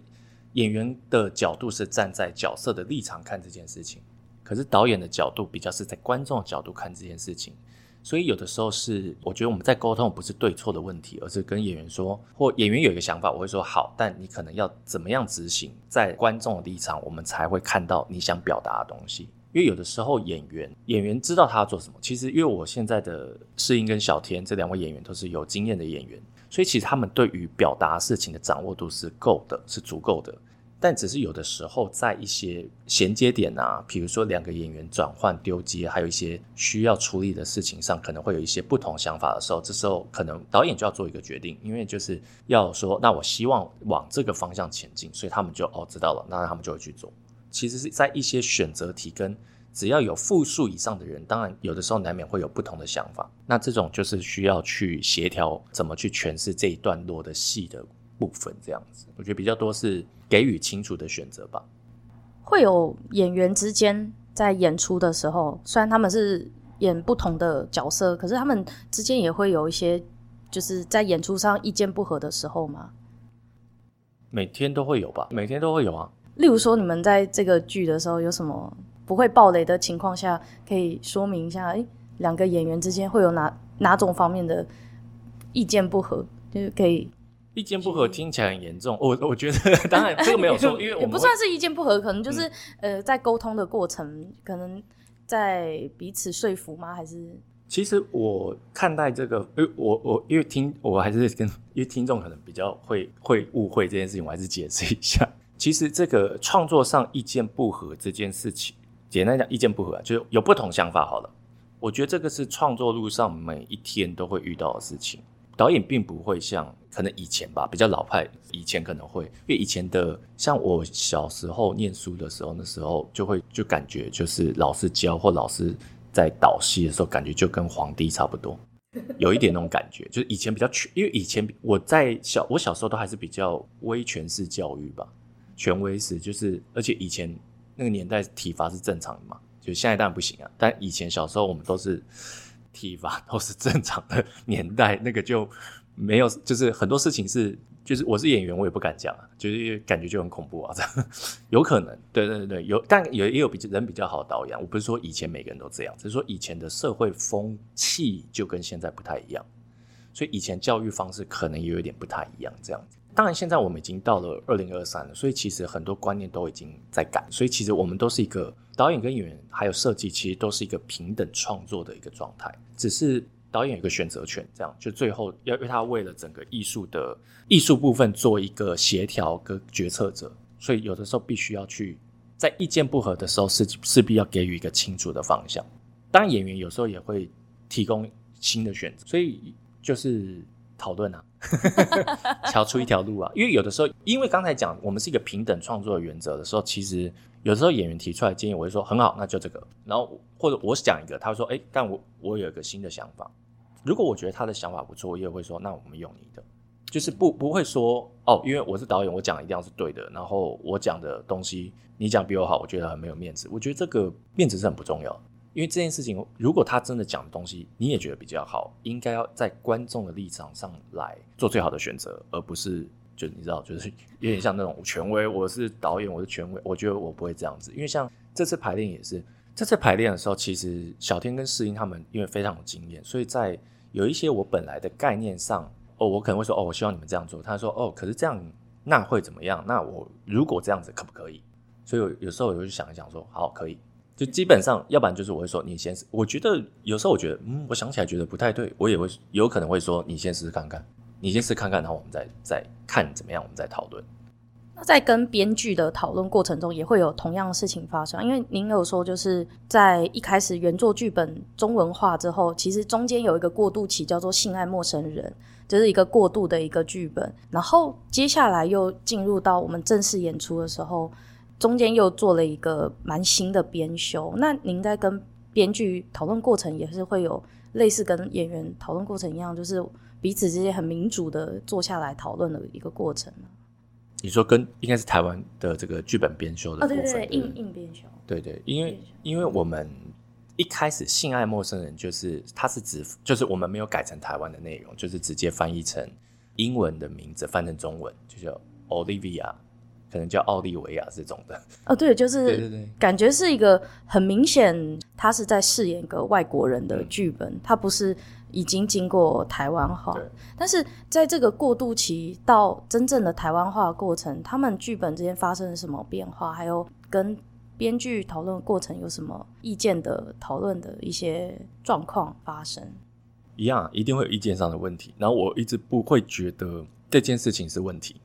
演员的角度是站在角色的立场看这件事情，可是导演的角度比较是在观众的角度看这件事情。所以有的时候是，我觉得我们在沟通不是对错的问题，而是跟演员说，或演员有一个想法，我会说好，但你可能要怎么样执行，在观众的立场，我们才会看到你想表达的东西。因为有的时候演员演员知道他要做什么，其实因为我现在的世英跟小天这两位演员都是有经验的演员，所以其实他们对于表达事情的掌握度是够的，是足够的。但只是有的时候，在一些衔接点啊，比如说两个演员转换丢接，还有一些需要处理的事情上，可能会有一些不同想法的时候，这时候可能导演就要做一个决定，因为就是要说，那我希望往这个方向前进，所以他们就哦知道了，那他们就会去做。其实是在一些选择题跟只要有复数以上的人，当然有的时候难免会有不同的想法，那这种就是需要去协调怎么去诠释这一段落的戏的部分，这样子，我觉得比较多是。给予清楚的选择吧。会有演员之间在演出的时候，虽然他们是演不同的角色，可是他们之间也会有一些就是在演出上意见不合的时候吗？每天都会有吧，每天都会有啊。例如说，你们在这个剧的时候有什么不会爆雷的情况下，可以说明一下？哎，两个演员之间会有哪哪种方面的意见不合，就是可以。意见不合听起来很严重，我我觉得 当然这个没有错，因为我不算是意见不合，可能就是、嗯、呃在沟通的过程，可能在彼此说服吗？还是？其实我看待这个，因为我我因为听我还是跟因为听众可能比较会会误会这件事情，我还是解释一下。其实这个创作上意见不合这件事情，简单讲，意见不合啊，就是有不同想法。好了，我觉得这个是创作路上每一天都会遇到的事情。导演并不会像可能以前吧，比较老派，以前可能会，因为以前的像我小时候念书的时候，那时候就会就感觉就是老师教或老师。在导戏的时候，感觉就跟皇帝差不多，有一点那种感觉。就是以前比较权，因为以前我在小，我小时候都还是比较威权式教育吧，权威式，就是而且以前那个年代体罚是正常的嘛，就现在当然不行啊。但以前小时候我们都是体罚都是正常的年代，那个就没有，就是很多事情是。就是我是演员，我也不敢讲啊，就是感觉就很恐怖啊，这样 有可能，对对对，有，但也也有比人比较好的导演。我不是说以前每个人都这样，只是说以前的社会风气就跟现在不太一样，所以以前教育方式可能也有点不太一样，这样子。当然，现在我们已经到了二零二三了，所以其实很多观念都已经在改，所以其实我们都是一个导演跟演员还有设计，其实都是一个平等创作的一个状态，只是。导演有一个选择权，这样就最后要因为他为了整个艺术的艺术部分做一个协调跟决策者，所以有的时候必须要去在意见不合的时候，势势必要给予一个清楚的方向。当然，演员有时候也会提供新的选择，所以就是讨论啊，乔出一条路啊。因为有的时候，因为刚才讲我们是一个平等创作的原则的时候，其实有时候演员提出来建议，我会说很好，那就这个。然后或者我讲一个，他说哎，但我我有一个新的想法。如果我觉得他的想法不错，我也会说，那我们用你的，就是不不会说哦，因为我是导演，我讲一定要是对的，然后我讲的东西你讲比我好，我觉得很没有面子。我觉得这个面子是很不重要，因为这件事情，如果他真的讲的东西你也觉得比较好，应该要在观众的立场上来做最好的选择，而不是就你知道，就是有点像那种权威，我是导演，我是权威，我觉得我不会这样子，因为像这次排练也是，这次排练的时候，其实小天跟世英他们因为非常有经验，所以在有一些我本来的概念上，哦，我可能会说，哦，我希望你们这样做。他说，哦，可是这样那会怎么样？那我如果这样子可不可以？所以有有时候我就想一想说，好，可以。就基本上，要不然就是我会说你先。我觉得有时候我觉得，嗯，我想起来觉得不太对，我也会有可能会说你先试试看看，你先试看看，然后我们再再看怎么样，我们再讨论。那在跟编剧的讨论过程中，也会有同样的事情发生。因为您有说，就是在一开始原作剧本中文化之后，其实中间有一个过渡期，叫做《性爱陌生人》，就是一个过渡的一个剧本。然后接下来又进入到我们正式演出的时候，中间又做了一个蛮新的编修。那您在跟编剧讨论过程，也是会有类似跟演员讨论过程一样，就是彼此之间很民主的坐下来讨论的一个过程？你说跟应该是台湾的这个剧本编修的部分，哦、对对对，硬硬编修，对对，因为因为我们一开始《性爱陌生人》就是它是指就是我们没有改成台湾的内容，就是直接翻译成英文的名字，翻成中文就叫 Olivia，可能叫奥利维亚这种的。哦，对，就是对对对，感觉是一个很明显，他是在饰演一个外国人的剧本，他、嗯、不是。已经经过台湾化，但是在这个过渡期到真正的台湾化的过程，他们剧本之间发生了什么变化？还有跟编剧讨论过程有什么意见的讨论的一些状况发生？一样，一定会有意见上的问题。然后我一直不会觉得这件事情是问题，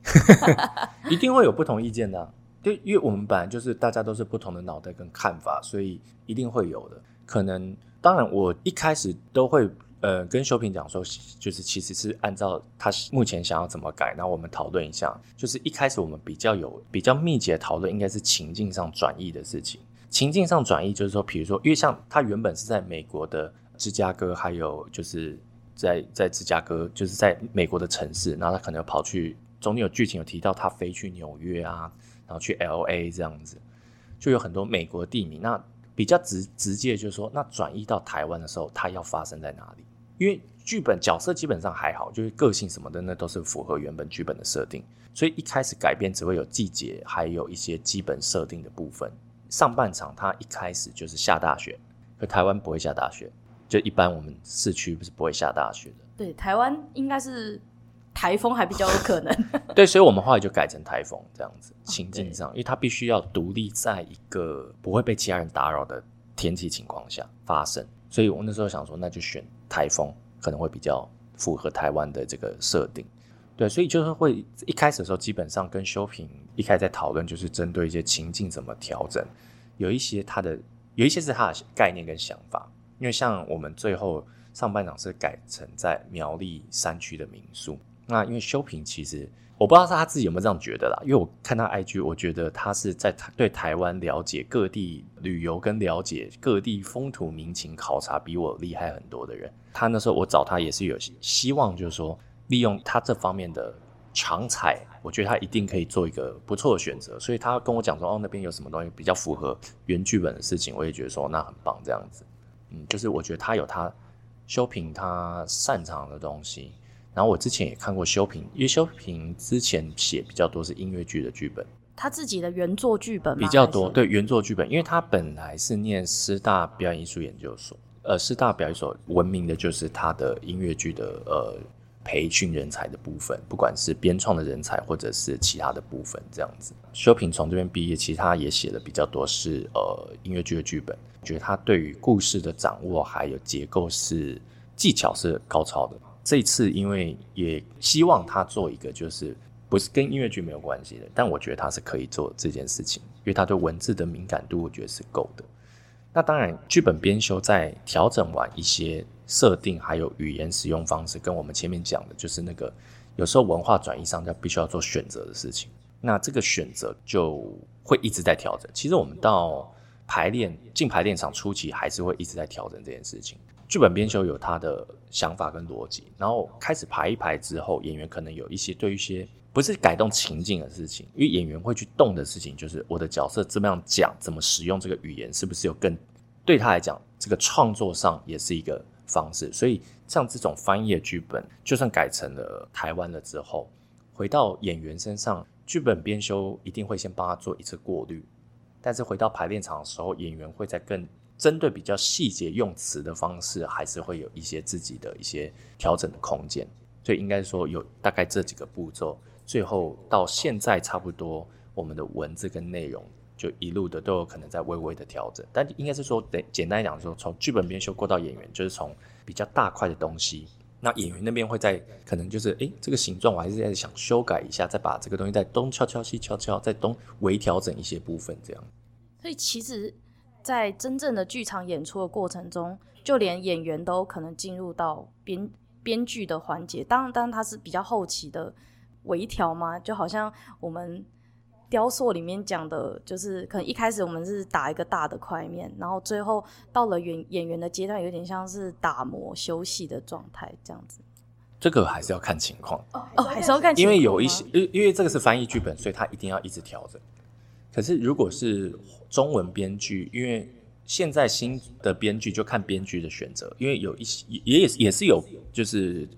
一定会有不同意见的啊。对，因为我们本来就是大家都是不同的脑袋跟看法，所以一定会有的。可能当然，我一开始都会。呃，跟修平讲说，就是其实是按照他目前想要怎么改，然后我们讨论一下。就是一开始我们比较有比较密集的讨论，应该是情境上转移的事情。情境上转移就是说，比如说，因为像他原本是在美国的芝加哥，还有就是在在芝加哥，就是在美国的城市，然后他可能跑去中间有剧情有提到他飞去纽约啊，然后去 LA 这样子，就有很多美国的地名。那比较直直接就是说，那转移到台湾的时候，它要发生在哪里？因为剧本角色基本上还好，就是个性什么的，那都是符合原本剧本的设定，所以一开始改编只会有季节，还有一些基本设定的部分。上半场它一开始就是下大雪，可台湾不会下大雪，就一般我们市区不是不会下大雪的。对，台湾应该是台风还比较有可能。对，所以我们后来就改成台风这样子情境上，因为它必须要独立在一个不会被其他人打扰的天气情况下发生。所以我那时候想说，那就选台风可能会比较符合台湾的这个设定。对，所以就是会一开始的时候，基本上跟修平一开始在讨论，就是针对一些情境怎么调整，有一些他的有一些是他的概念跟想法。因为像我们最后上半场是改成在苗栗山区的民宿，那因为修平其实我不知道是他自己有没有这样觉得啦，因为我看他 IG，我觉得他是在对台湾了解各地旅游跟了解各地风土民情考察比我厉害很多的人。他那时候我找他也是有希望，就是说。利用他这方面的长才，我觉得他一定可以做一个不错的选择。所以他跟我讲说，哦，那边有什么东西比较符合原剧本的事情，我也觉得说那很棒，这样子。嗯，就是我觉得他有他修平他擅长的东西。然后我之前也看过修平，因为修平之前写比较多是音乐剧的剧本，他自己的原作剧本比较多。对，原作剧本，因为他本来是念师大表演艺术研究所，呃，师大表演所闻名的就是他的音乐剧的呃。培训人才的部分，不管是编创的人才，或者是其他的部分，这样子。修平从这边毕业，其实他也写的比较多是呃音乐剧的剧本。觉得他对于故事的掌握还有结构是技巧是高超的。这一次因为也希望他做一个就是不是跟音乐剧没有关系的，但我觉得他是可以做这件事情，因为他对文字的敏感度我觉得是够的。那当然，剧本编修在调整完一些。设定还有语言使用方式，跟我们前面讲的，就是那个有时候文化转移上，他必须要做选择的事情。那这个选择就会一直在调整。其实我们到排练进排练场初期，还是会一直在调整这件事情。剧本编修有他的想法跟逻辑，然后开始排一排之后，演员可能有一些对一些不是改动情境的事情，因为演员会去动的事情，就是我的角色怎么样讲，怎么使用这个语言，是不是有更对他来讲，这个创作上也是一个。方式，所以像这种翻译的剧本，就算改成了台湾了之后，回到演员身上，剧本编修一定会先帮他做一次过滤。但是回到排练场的时候，演员会在更针对比较细节用词的方式，还是会有一些自己的一些调整的空间。所以应该说有大概这几个步骤，最后到现在差不多，我们的文字跟内容。就一路的都有可能在微微的调整，但应该是说，得简单讲说，从剧本编修过到演员，就是从比较大块的东西，那演员那边会在可能就是，诶、这个形状我还是在想修改一下，再把这个东西再东敲敲西敲敲，再东微调整一些部分，这样。所以其实，在真正的剧场演出的过程中，就连演员都可能进入到编编剧的环节，当然，当然它是比较后期的微调嘛，就好像我们。雕塑里面讲的就是，可能一开始我们是打一个大的块面，然后最后到了演演员的阶段，有点像是打磨休息的状态这样子。这个还是要看情况哦，还是要看情况，因为有一些，因因为这个是翻译剧本，所以他一定要一直调整。可是如果是中文编剧，因为现在新的编剧就看编剧的选择，因为有一些也也也是有，就是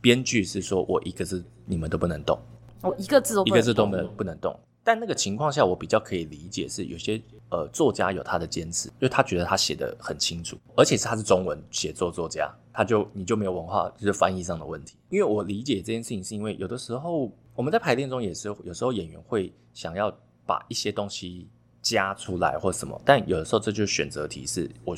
编剧是说我一个字你们都不能动，我一个字都一个字都不能不能动。但那个情况下，我比较可以理解是有些呃作家有他的坚持，因为他觉得他写的很清楚，而且是他是中文写作作家，他就你就没有文化就是翻译上的问题。因为我理解这件事情，是因为有的时候我们在排练中也是有时候演员会想要把一些东西加出来或什么，但有的时候这就是选择题，是我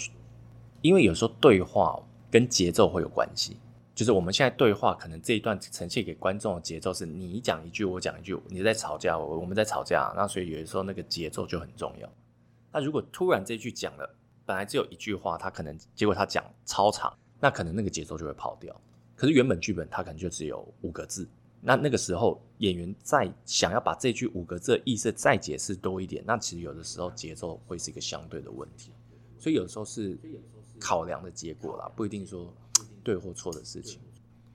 因为有时候对话跟节奏会有关系。就是我们现在对话，可能这一段呈现给观众的节奏是你讲一句，我讲一句，你在吵架，我我们在吵架，那所以有的时候那个节奏就很重要。那如果突然这句讲了，本来只有一句话，他可能结果他讲超长，那可能那个节奏就会跑掉。可是原本剧本它可能就只有五个字，那那个时候演员再想要把这句五个字的意思再解释多一点，那其实有的时候节奏会是一个相对的问题。所以有的时候是考量的结果啦，不一定说。对或错的事情，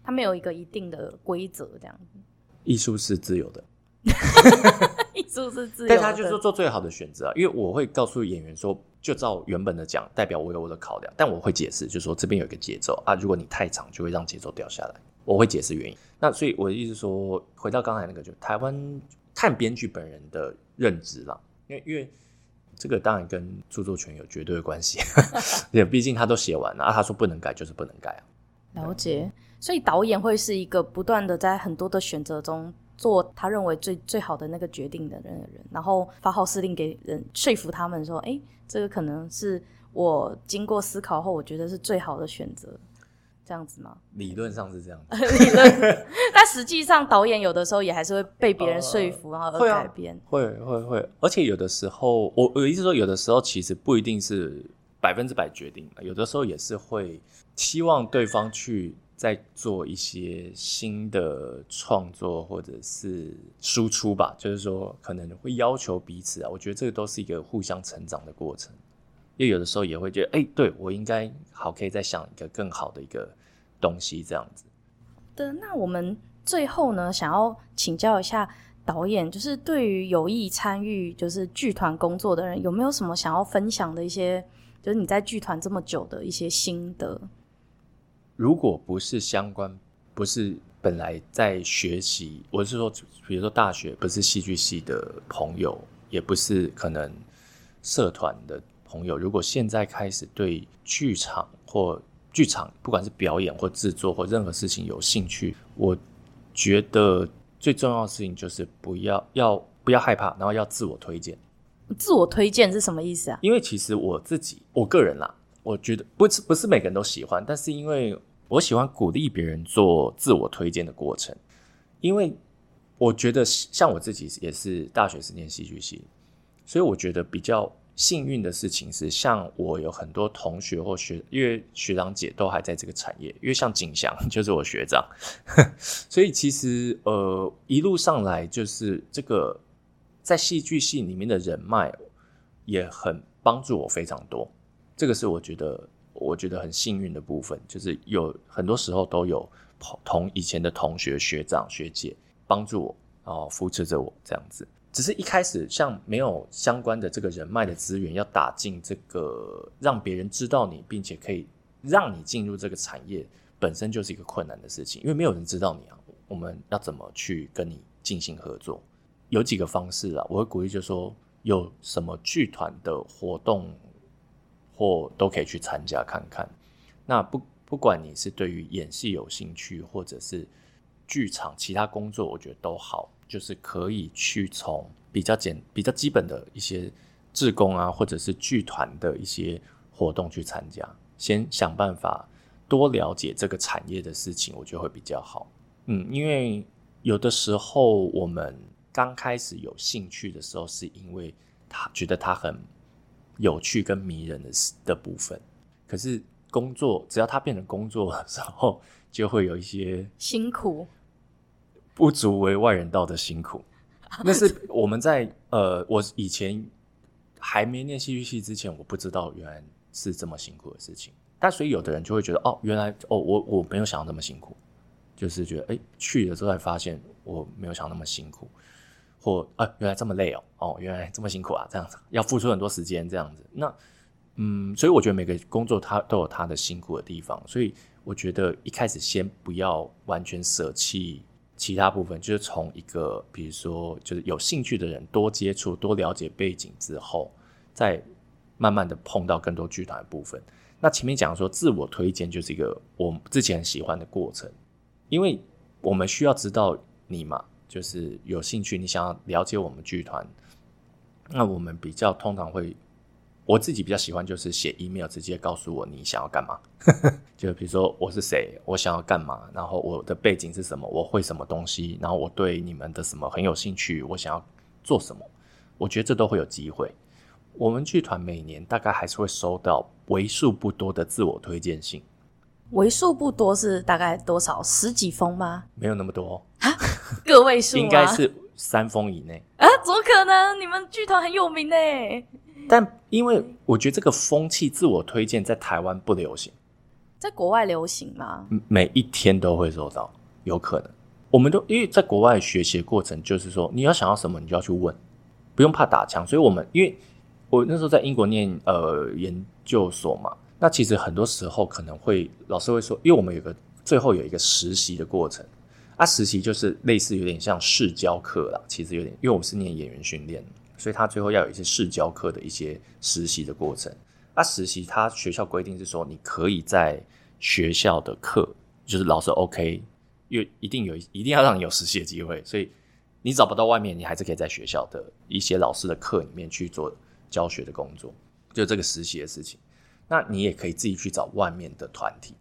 它没有一个一定的规则，这样子。艺术是自由的，艺术是自由的，但他就是说做最好的选择啊。因为我会告诉演员说，就照原本的讲，代表我有我的考量，但我会解释，就是说这边有一个节奏啊，如果你太长，就会让节奏掉下来。我会解释原因。那所以我的意思说，回到刚才那个，就台湾看编剧本人的认知啦，因为因为。这个当然跟著作权有绝对的关系，也毕竟他都写完了啊，他说不能改就是不能改啊。了解，所以导演会是一个不断的在很多的选择中做他认为最最好的那个决定的人然后发号施令给人说服他们说，哎，这个可能是我经过思考后，我觉得是最好的选择，这样子吗？理论上是这样子，理论，但实际上导演有的时候也还是会被别人说服，呃、然后而改变。会、啊、会会会，而且有的时候，我我意思说，有的时候其实不一定是百分之百决定，有的时候也是会希望对方去。在做一些新的创作或者是输出吧，就是说可能会要求彼此啊，我觉得这个都是一个互相成长的过程。因为有的时候也会觉得，哎、对我应该好，可以再想一个更好的一个东西，这样子。对，那我们最后呢，想要请教一下导演，就是对于有意参与就是剧团工作的人，有没有什么想要分享的一些，就是你在剧团这么久的一些心得？如果不是相关，不是本来在学习，我是说，比如说大学不是戏剧系的朋友，也不是可能社团的朋友。如果现在开始对剧场或剧场，不管是表演或制作或任何事情有兴趣，我觉得最重要的事情就是不要要不要害怕，然后要自我推荐。自我推荐是什么意思啊？因为其实我自己，我个人啦，我觉得不是不是每个人都喜欢，但是因为。我喜欢鼓励别人做自我推荐的过程，因为我觉得像我自己也是大学是念戏剧系，所以我觉得比较幸运的事情是，像我有很多同学或学，因为学长姐都还在这个产业，因为像景祥就是我学长，所以其实呃一路上来就是这个在戏剧系里面的人脉也很帮助我非常多，这个是我觉得。我觉得很幸运的部分，就是有很多时候都有同以前的同学、学长、学姐帮助我，然后扶持着我这样子。只是一开始像没有相关的这个人脉的资源，要打进这个让别人知道你，并且可以让你进入这个产业，本身就是一个困难的事情，因为没有人知道你啊。我们要怎么去跟你进行合作？有几个方式啊，我会鼓励就是说，有什么剧团的活动。或都可以去参加看看。那不不管你是对于演戏有兴趣，或者是剧场其他工作，我觉得都好，就是可以去从比较简、比较基本的一些志工啊，或者是剧团的一些活动去参加，先想办法多了解这个产业的事情，我觉得会比较好。嗯，因为有的时候我们刚开始有兴趣的时候，是因为他觉得他很。有趣跟迷人的的部分，可是工作只要它变成工作的时候，就会有一些辛苦，不足为外人道的辛苦。那是我们在呃，我以前还没念戏剧系之前，我不知道原来是这么辛苦的事情。但所以有的人就会觉得，哦，原来哦，我我没有想到那么辛苦，就是觉得哎，去了之后才发现我没有想到那么辛苦。或啊，原来这么累哦，哦，原来这么辛苦啊，这样子要付出很多时间，这样子。那嗯，所以我觉得每个工作它都有它的辛苦的地方，所以我觉得一开始先不要完全舍弃其他部分，就是从一个比如说就是有兴趣的人多接触、多了解背景之后，再慢慢的碰到更多剧团的部分。那前面讲说自我推荐就是一个我之前很喜欢的过程，因为我们需要知道你嘛。就是有兴趣，你想要了解我们剧团，那我们比较通常会，我自己比较喜欢就是写 email 直接告诉我你想要干嘛，就比如说我是谁，我想要干嘛，然后我的背景是什么，我会什么东西，然后我对你们的什么很有兴趣，我想要做什么，我觉得这都会有机会。我们剧团每年大概还是会收到为数不多的自我推荐信。为数不多是大概多少？十几封吗？没有那么多啊，个位数应该是三封以内啊？怎么可能？你们剧团很有名呢。但因为我觉得这个风气自我推荐在台湾不流行，在国外流行吗？每一天都会收到，有可能。我们都因为在国外学习的过程，就是说你要想要什么，你就要去问，不用怕打枪。所以我们因为我那时候在英国念呃研究所嘛。那其实很多时候可能会老师会说，因为我们有个最后有一个实习的过程，啊，实习就是类似有点像试教课啦，其实有点，因为我们是念演员训练，所以他最后要有一些试教课的一些实习的过程。啊，实习他学校规定是说，你可以在学校的课，就是老师 OK，因为一定有一定要让你有实习的机会，所以你找不到外面，你还是可以在学校的一些老师的课里面去做教学的工作，就这个实习的事情。那你也可以自己去找外面的团体，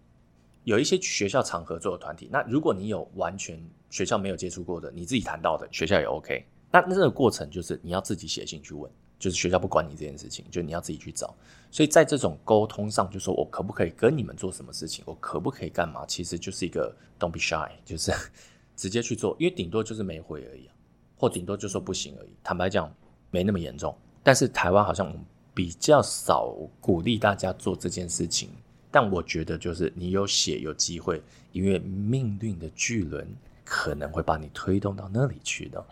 有一些学校常合作的团体。那如果你有完全学校没有接触过的，你自己谈到的学校也 OK。那那这个过程就是你要自己写信去问，就是学校不管你这件事情，就你要自己去找。所以在这种沟通上，就说我可不可以跟你们做什么事情，我可不可以干嘛，其实就是一个 don't be shy，就是 直接去做，因为顶多就是没回而已，或顶多就说不行而已。坦白讲，没那么严重。但是台湾好像比较少鼓励大家做这件事情，但我觉得就是你有写有机会，因为命运的巨轮可能会把你推动到那里去的。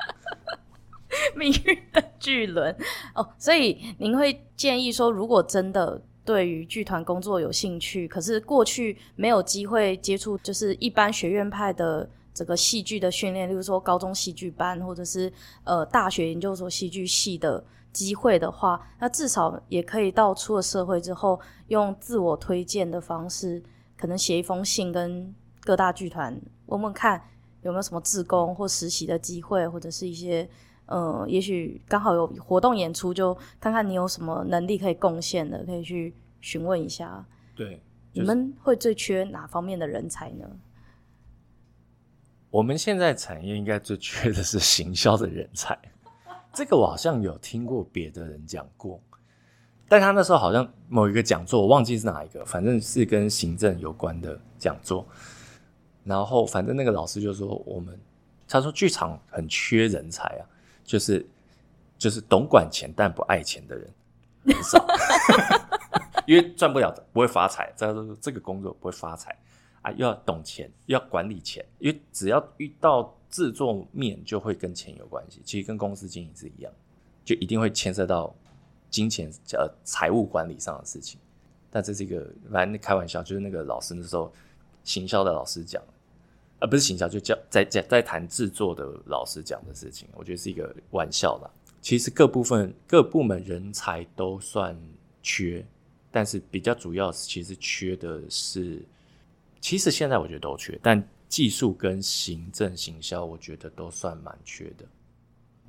命运的巨轮哦，所以您会建议说，如果真的对于剧团工作有兴趣，可是过去没有机会接触，就是一般学院派的这个戏剧的训练，例如说高中戏剧班，或者是呃大学研究所戏剧系的机会的话，那至少也可以到出了社会之后，用自我推荐的方式，可能写一封信跟各大剧团问问看有没有什么自工或实习的机会，或者是一些。呃，也许刚好有活动演出，就看看你有什么能力可以贡献的，可以去询问一下。对，就是、你们会最缺哪方面的人才呢？我们现在产业应该最缺的是行销的人才。这个我好像有听过别的人讲过，但他那时候好像某一个讲座，我忘记是哪一个，反正是跟行政有关的讲座。然后反正那个老师就说，我们他说剧场很缺人才啊。就是就是懂管钱但不爱钱的人很少，因为赚不了不会发财。再说这个工作不会发财啊，又要懂钱，又要管理钱，因为只要遇到制作面就会跟钱有关系。其实跟公司经营是一样，就一定会牵涉到金钱呃财务管理上的事情。但这是一个反正开玩笑，就是那个老师那时候行销的老师讲。而不是行销，就叫在在在谈制作的老师讲的事情，我觉得是一个玩笑啦。其实各部分各部门人才都算缺，但是比较主要其实缺的是，其实现在我觉得都缺，但技术跟行政行销，我觉得都算蛮缺的。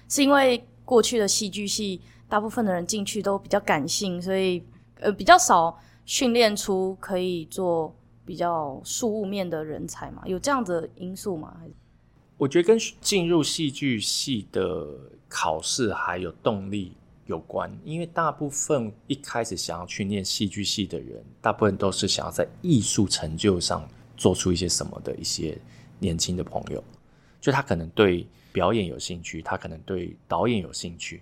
是因为过去的戏剧系大部分的人进去都比较感性，所以呃比较少训练出可以做。比较实务面的人才嘛，有这样的因素吗？我觉得跟进入戏剧系的考试还有动力有关，因为大部分一开始想要去念戏剧系的人，大部分都是想要在艺术成就上做出一些什么的一些年轻的朋友，就他可能对表演有兴趣，他可能对导演有兴趣，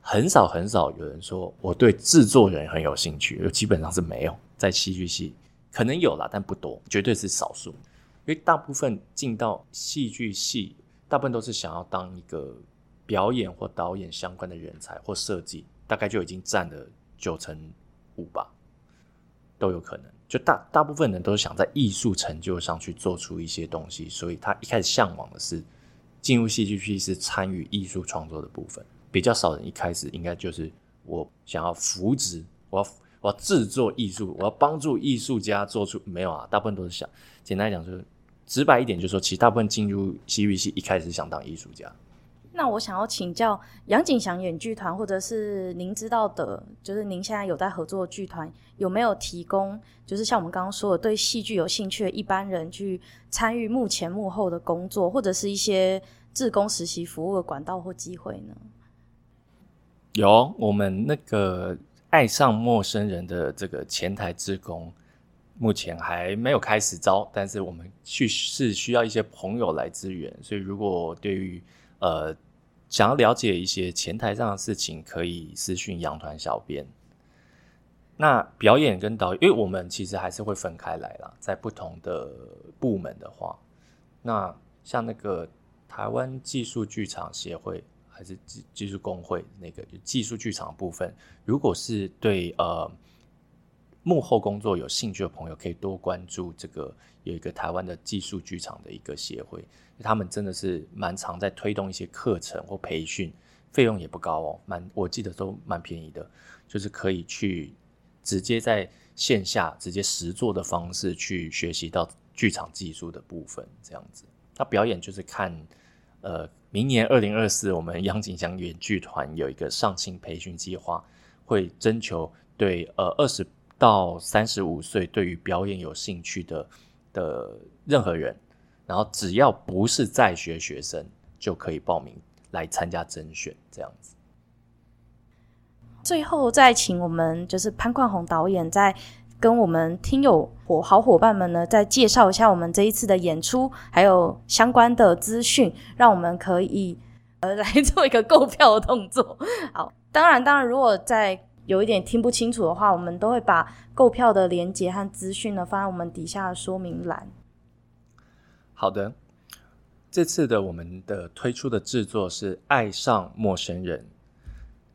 很少很少有人说我对制作人很有兴趣，基本上是没有在戏剧系。可能有啦，但不多，绝对是少数。因为大部分进到戏剧系，大部分都是想要当一个表演或导演相关的人才或设计，大概就已经占了九成五吧，都有可能。就大大部分人都是想在艺术成就上去做出一些东西，所以他一开始向往的是进入戏剧系是参与艺术创作的部分。比较少人一开始应该就是我想要扶植，我要。我要制作艺术，我要帮助艺术家做出没有啊？大部分都是想，简单讲就是直白一点，就是说，其实大部分进入戏剧系一开始想当艺术家。那我想要请教杨景祥演剧团，或者是您知道的，就是您现在有在合作剧团，有没有提供，就是像我们刚刚说的，对戏剧有兴趣的一般人去参与幕前幕后的工作，或者是一些志工实习服务的管道或机会呢？有，我们那个。爱上陌生人的这个前台志工，目前还没有开始招，但是我们去是需要一些朋友来支援，所以如果对于呃想要了解一些前台上的事情，可以私讯杨团小编。那表演跟导演，因为我们其实还是会分开来啦，在不同的部门的话，那像那个台湾技术剧场协会。还是技技术工会那个技术剧场部分，如果是对呃幕后工作有兴趣的朋友，可以多关注这个有一个台湾的技术剧场的一个协会，他们真的是蛮常在推动一些课程或培训，费用也不高哦，蛮我记得都蛮便宜的，就是可以去直接在线下直接实作的方式去学习到剧场技术的部分，这样子。那表演就是看呃。明年二零二四，我们杨景祥演剧团有一个上新培训计划，会征求对呃二十到三十五岁，对于表演有兴趣的的任何人，然后只要不是在学学生，就可以报名来参加甄选，这样子。最后再请我们就是潘冠宏导演再跟我们听友伙好伙伴们呢，再介绍一下我们这一次的演出，还有相关的资讯，让我们可以呃来做一个购票的动作。好，当然当然，如果在有一点听不清楚的话，我们都会把购票的连接和资讯呢放在我们底下的说明栏。好的，这次的我们的推出的制作是《爱上陌生人》。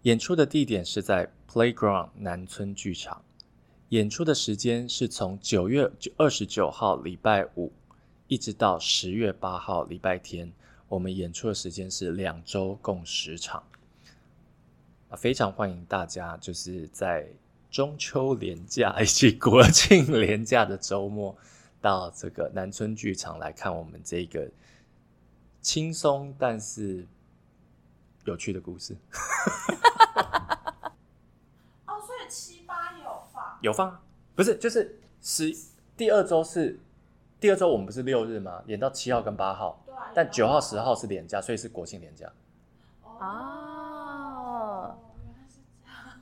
演出的地点是在 Playground 南村剧场，演出的时间是从九月二十九号礼拜五一直到十月八号礼拜天。我们演出的时间是两周共十场，非常欢迎大家，就是在中秋连假 以及国庆连假的周末，到这个南村剧场来看我们这个轻松但是有趣的故事。哦，所以七八有放，有放不是，就是十第二周是第二周，我们不是六日吗？演到七号跟八号，但九号十号是连假，所以是国庆连假。哦。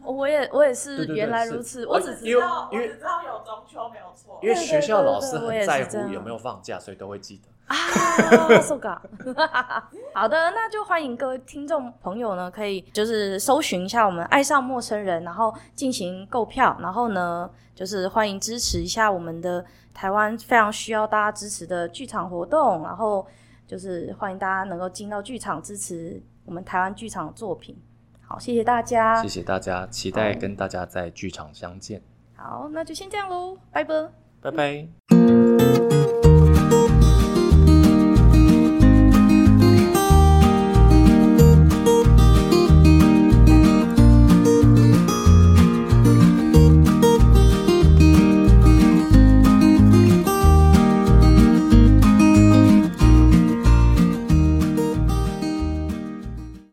我也我也是原来如此，我只知道因为只知道有中秋没有错，因为学校老师很在乎有没有放假，所以都会记得。啊，受搞。好的，那就欢迎各位听众朋友呢，可以就是搜寻一下我们爱上陌生人，然后进行购票，然后呢，就是欢迎支持一下我们的台湾非常需要大家支持的剧场活动，然后就是欢迎大家能够进到剧场支持我们台湾剧场的作品。好，谢谢大家，谢谢大家，期待跟大家在剧场相见。好，那就先这样喽，拜拜，拜拜。